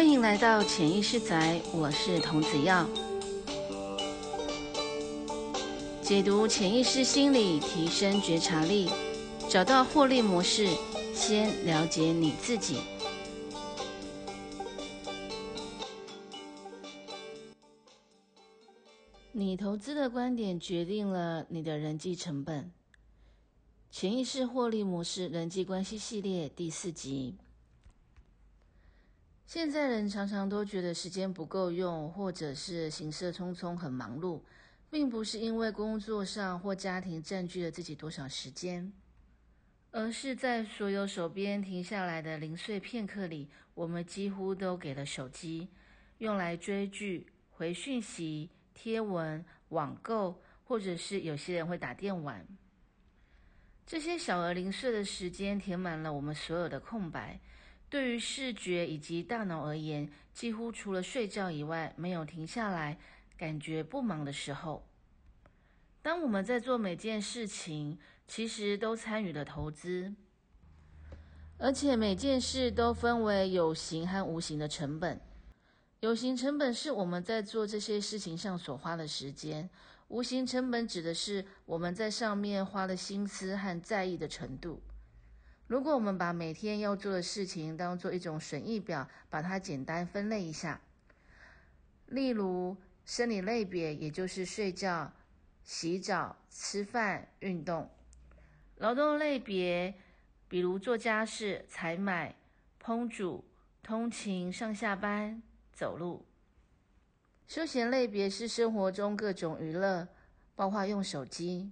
欢迎来到潜意识宅，我是童子耀，解读潜意识心理，提升觉察力，找到获利模式。先了解你自己。你投资的观点决定了你的人际成本。潜意识获利模式人际关系系列第四集。现在人常常都觉得时间不够用，或者是行色匆匆很忙碌，并不是因为工作上或家庭占据了自己多少时间，而是在所有手边停下来的零碎片刻里，我们几乎都给了手机，用来追剧、回讯息、贴文、网购，或者是有些人会打电玩。这些小而零碎的时间填满了我们所有的空白。对于视觉以及大脑而言，几乎除了睡觉以外，没有停下来感觉不忙的时候。当我们在做每件事情，其实都参与了投资，而且每件事都分为有形和无形的成本。有形成本是我们在做这些事情上所花的时间，无形成本指的是我们在上面花的心思和在意的程度。如果我们把每天要做的事情当做一种损益表，把它简单分类一下，例如生理类别，也就是睡觉、洗澡、吃饭、运动；劳动类别，比如做家事、采买、烹煮、通勤、上下班、走路；休闲类别是生活中各种娱乐，包括用手机。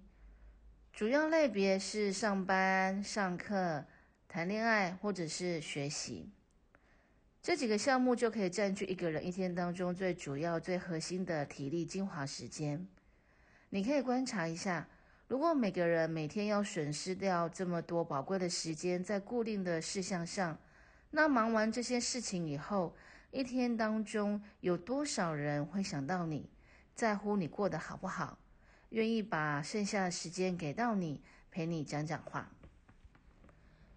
主要类别是上班、上课、谈恋爱或者是学习，这几个项目就可以占据一个人一天当中最主要、最核心的体力精华时间。你可以观察一下，如果每个人每天要损失掉这么多宝贵的时间在固定的事项上，那忙完这些事情以后，一天当中有多少人会想到你，在乎你过得好不好？愿意把剩下的时间给到你，陪你讲讲话，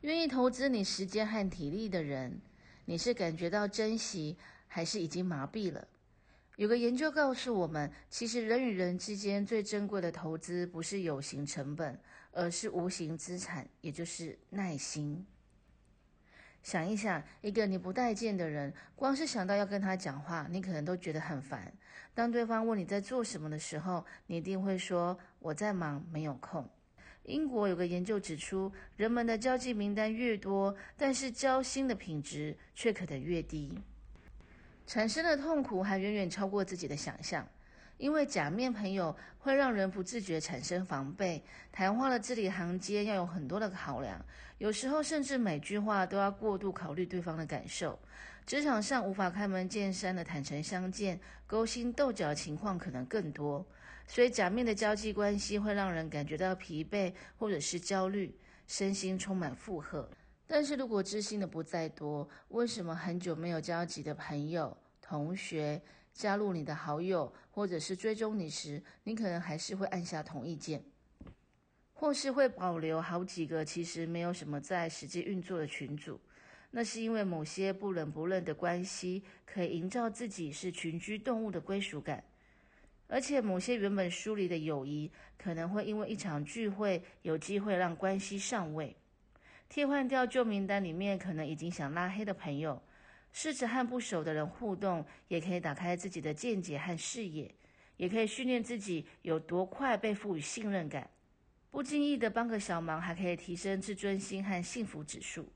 愿意投资你时间和体力的人，你是感觉到珍惜，还是已经麻痹了？有个研究告诉我们，其实人与人之间最珍贵的投资，不是有形成本，而是无形资产，也就是耐心。想一想，一个你不待见的人，光是想到要跟他讲话，你可能都觉得很烦。当对方问你在做什么的时候，你一定会说：“我在忙，没有空。”英国有个研究指出，人们的交际名单越多，但是交心的品质却可能越低，产生的痛苦还远远超过自己的想象。因为假面朋友会让人不自觉产生防备，谈话的字里行间要有很多的考量，有时候甚至每句话都要过度考虑对方的感受。职场上无法开门见山的坦诚相见，勾心斗角的情况可能更多。所以假面的交际关系会让人感觉到疲惫或者是焦虑，身心充满负荷。但是如果知心的不在多，为什么很久没有交集的朋友、同学，加入你的好友，或者是追踪你时，你可能还是会按下同意键，或是会保留好几个其实没有什么在实际运作的群组。那是因为某些不冷不热的关系，可以营造自己是群居动物的归属感，而且某些原本疏离的友谊，可能会因为一场聚会，有机会让关系上位，替换掉旧名单里面可能已经想拉黑的朋友。试着和不熟的人互动，也可以打开自己的见解和视野，也可以训练自己有多快被赋予信任感。不经意的帮个小忙，还可以提升自尊心和幸福指数。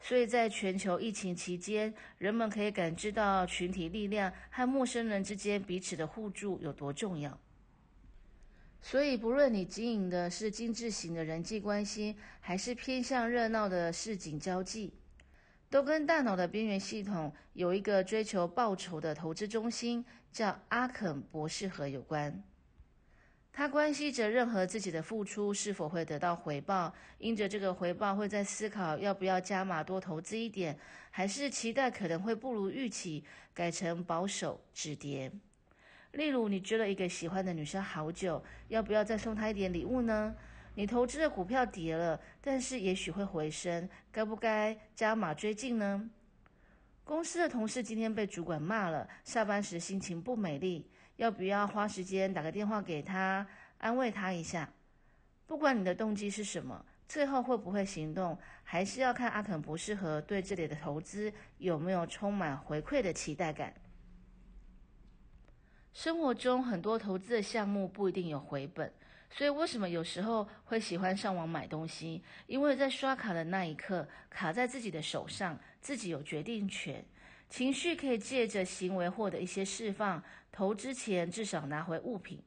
所以在全球疫情期间，人们可以感知到群体力量和陌生人之间彼此的互助有多重要。所以，不论你经营的是精致型的人际关系，还是偏向热闹的市井交际。都跟大脑的边缘系统有一个追求报酬的投资中心，叫阿肯博士核有关。它关系着任何自己的付出是否会得到回报，因着这个回报会在思考要不要加码多投资一点，还是期待可能会不如预期，改成保守止跌。例如，你追了一个喜欢的女生好久，要不要再送她一点礼物呢？你投资的股票跌了，但是也许会回升，该不该加码追进呢？公司的同事今天被主管骂了，下班时心情不美丽，要不要花时间打个电话给他，安慰他一下？不管你的动机是什么，最后会不会行动，还是要看阿肯博士和对这里的投资有没有充满回馈的期待感。生活中很多投资的项目不一定有回本，所以为什么有时候会喜欢上网买东西？因为在刷卡的那一刻，卡在自己的手上，自己有决定权，情绪可以借着行为获得一些释放。投资前至少拿回物品。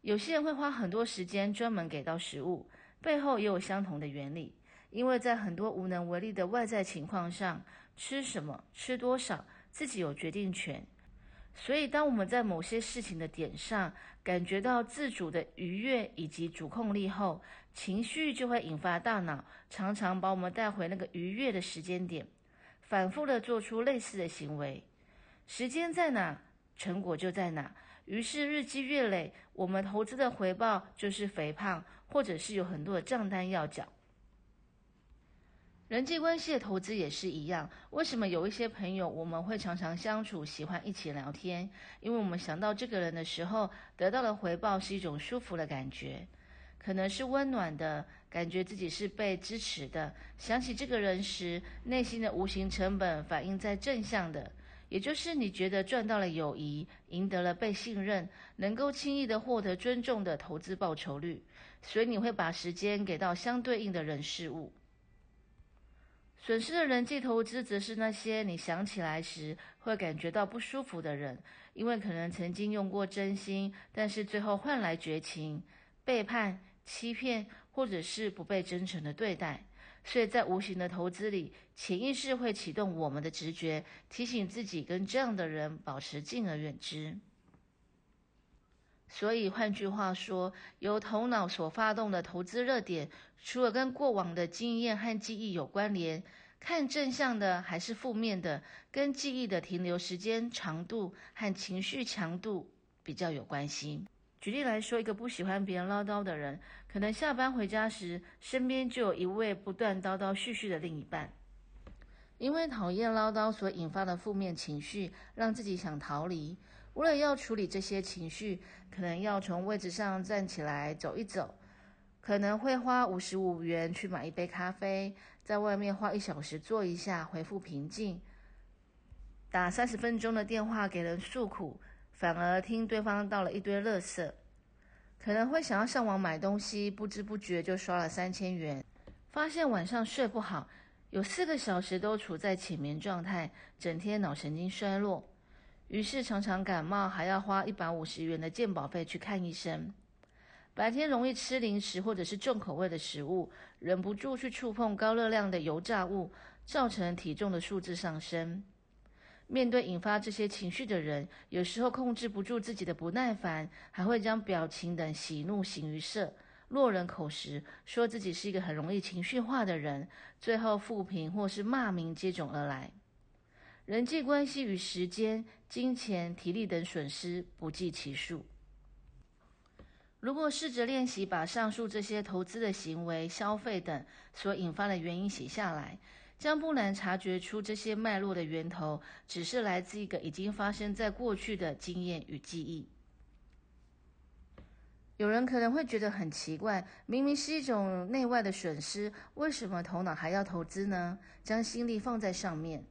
有些人会花很多时间专门给到食物，背后也有相同的原理，因为在很多无能为力的外在情况上，吃什么、吃多少，自己有决定权。所以，当我们在某些事情的点上感觉到自主的愉悦以及主控力后，情绪就会引发大脑常常把我们带回那个愉悦的时间点，反复的做出类似的行为。时间在哪，成果就在哪。于是日积月累，我们投资的回报就是肥胖，或者是有很多的账单要缴。人际关系的投资也是一样，为什么有一些朋友我们会常常相处，喜欢一起聊天？因为我们想到这个人的时候，得到的回报是一种舒服的感觉，可能是温暖的感觉，自己是被支持的。想起这个人时，内心的无形成本反映在正向的，也就是你觉得赚到了友谊，赢得了被信任，能够轻易的获得尊重的投资报酬率，所以你会把时间给到相对应的人事物。损失的人际投资，则是那些你想起来时会感觉到不舒服的人，因为可能曾经用过真心，但是最后换来绝情、背叛、欺骗，或者是不被真诚的对待。所以在无形的投资里，潜意识会启动我们的直觉，提醒自己跟这样的人保持敬而远之。所以，换句话说，由头脑所发动的投资热点，除了跟过往的经验和记忆有关联，看正向的还是负面的，跟记忆的停留时间长度和情绪强度比较有关系。举例来说，一个不喜欢别人唠叨的人，可能下班回家时，身边就有一位不断叨叨絮絮的另一半。因为讨厌唠叨所引发的负面情绪，让自己想逃离。为了要处理这些情绪，可能要从位置上站起来走一走，可能会花五十五元去买一杯咖啡，在外面花一小时坐一下，恢复平静。打三十分钟的电话给人诉苦，反而听对方倒了一堆垃圾。可能会想要上网买东西，不知不觉就刷了三千元，发现晚上睡不好，有四个小时都处在浅眠状态，整天脑神经衰弱。于是常常感冒，还要花一百五十元的健保费去看医生。白天容易吃零食或者是重口味的食物，忍不住去触碰高热量的油炸物，造成体重的数字上升。面对引发这些情绪的人，有时候控制不住自己的不耐烦，还会将表情等喜怒形于色，落人口实，说自己是一个很容易情绪化的人，最后负评或是骂名接踵而来。人际关系与时间、金钱、体力等损失不计其数。如果试着练习把上述这些投资的行为、消费等所引发的原因写下来，将不难察觉出这些脉络的源头只是来自一个已经发生在过去的经验与记忆。有人可能会觉得很奇怪，明明是一种内外的损失，为什么头脑还要投资呢？将心力放在上面。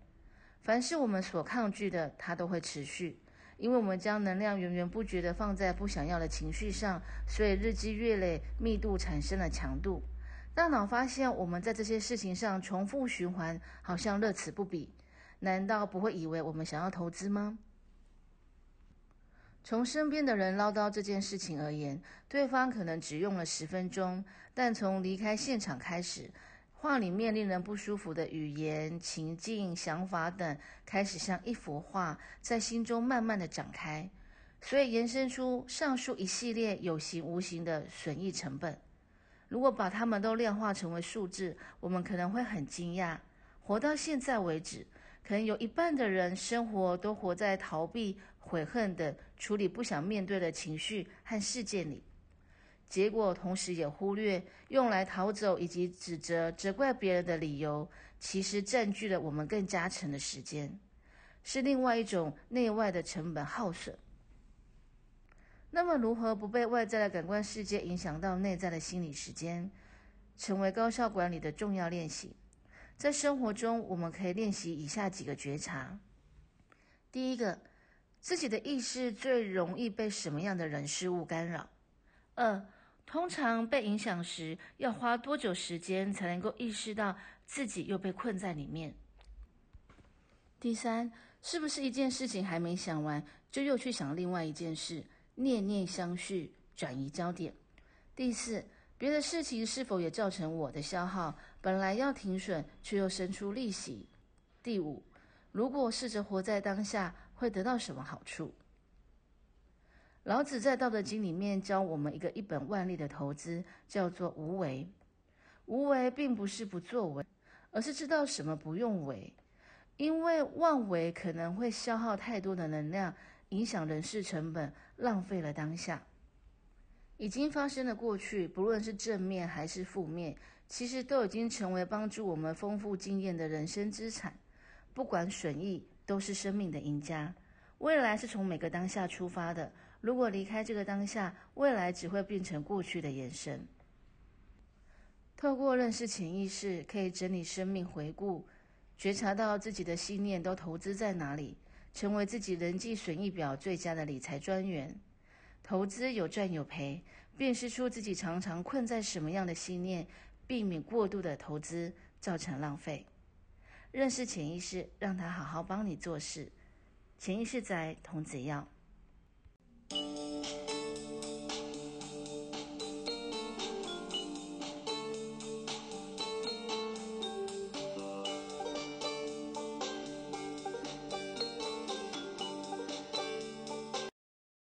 凡是我们所抗拒的，它都会持续，因为我们将能量源源不绝地放在不想要的情绪上，所以日积月累，密度产生了强度。大脑发现我们在这些事情上重复循环，好像乐此不疲，难道不会以为我们想要投资吗？从身边的人唠叨这件事情而言，对方可能只用了十分钟，但从离开现场开始。话里面令人不舒服的语言、情境、想法等，开始像一幅画在心中慢慢的展开，所以延伸出上述一系列有形无形的损益成本。如果把它们都量化成为数字，我们可能会很惊讶。活到现在为止，可能有一半的人生活都活在逃避、悔恨的处理不想面对的情绪和事件里。结果同时也忽略用来逃走以及指责、责怪别人的理由，其实占据了我们更加长的时间，是另外一种内外的成本耗损。那么，如何不被外在的感官世界影响到内在的心理时间，成为高效管理的重要练习？在生活中，我们可以练习以下几个觉察：第一个，自己的意识最容易被什么样的人事物干扰？二，通常被影响时，要花多久时间才能够意识到自己又被困在里面？第三，是不是一件事情还没想完，就又去想另外一件事？念念相续，转移焦点。第四，别的事情是否也造成我的消耗？本来要停损，却又生出利息。第五，如果试着活在当下，会得到什么好处？老子在《道德经》里面教我们一个一本万利的投资，叫做无为。无为并不是不作为，而是知道什么不用为，因为妄为可能会消耗太多的能量。影响人事成本，浪费了当下。已经发生的过去，不论是正面还是负面，其实都已经成为帮助我们丰富经验的人生资产。不管损益，都是生命的赢家。未来是从每个当下出发的。如果离开这个当下，未来只会变成过去的延伸。透过认识潜意识，可以整理生命回顾，觉察到自己的信念都投资在哪里。成为自己人际损益表最佳的理财专员，投资有赚有赔，辨识出自己常常困在什么样的信念，避免过度的投资造成浪费。认识潜意识，让他好好帮你做事。潜意识在童子药。Thank you.